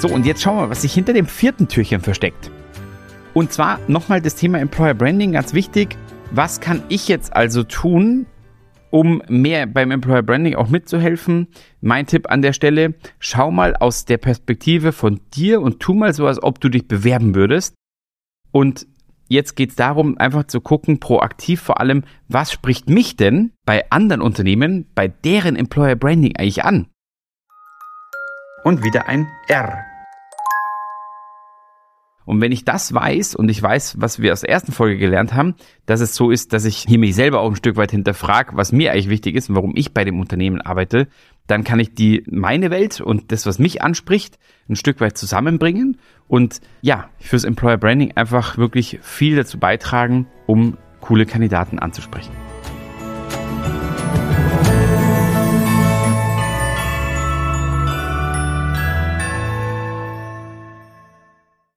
So, und jetzt schauen wir, was sich hinter dem vierten Türchen versteckt. Und zwar nochmal das Thema Employer Branding, ganz wichtig. Was kann ich jetzt also tun, um mehr beim Employer Branding auch mitzuhelfen? Mein Tipp an der Stelle, schau mal aus der Perspektive von dir und tu mal so, als ob du dich bewerben würdest. Und jetzt geht es darum, einfach zu gucken, proaktiv vor allem, was spricht mich denn bei anderen Unternehmen, bei deren Employer Branding eigentlich an? Und wieder ein R. Und wenn ich das weiß und ich weiß, was wir aus der ersten Folge gelernt haben, dass es so ist, dass ich hier mich selber auch ein Stück weit hinterfrage, was mir eigentlich wichtig ist und warum ich bei dem Unternehmen arbeite, dann kann ich die meine Welt und das, was mich anspricht, ein Stück weit zusammenbringen und ja, fürs Employer Branding einfach wirklich viel dazu beitragen, um coole Kandidaten anzusprechen.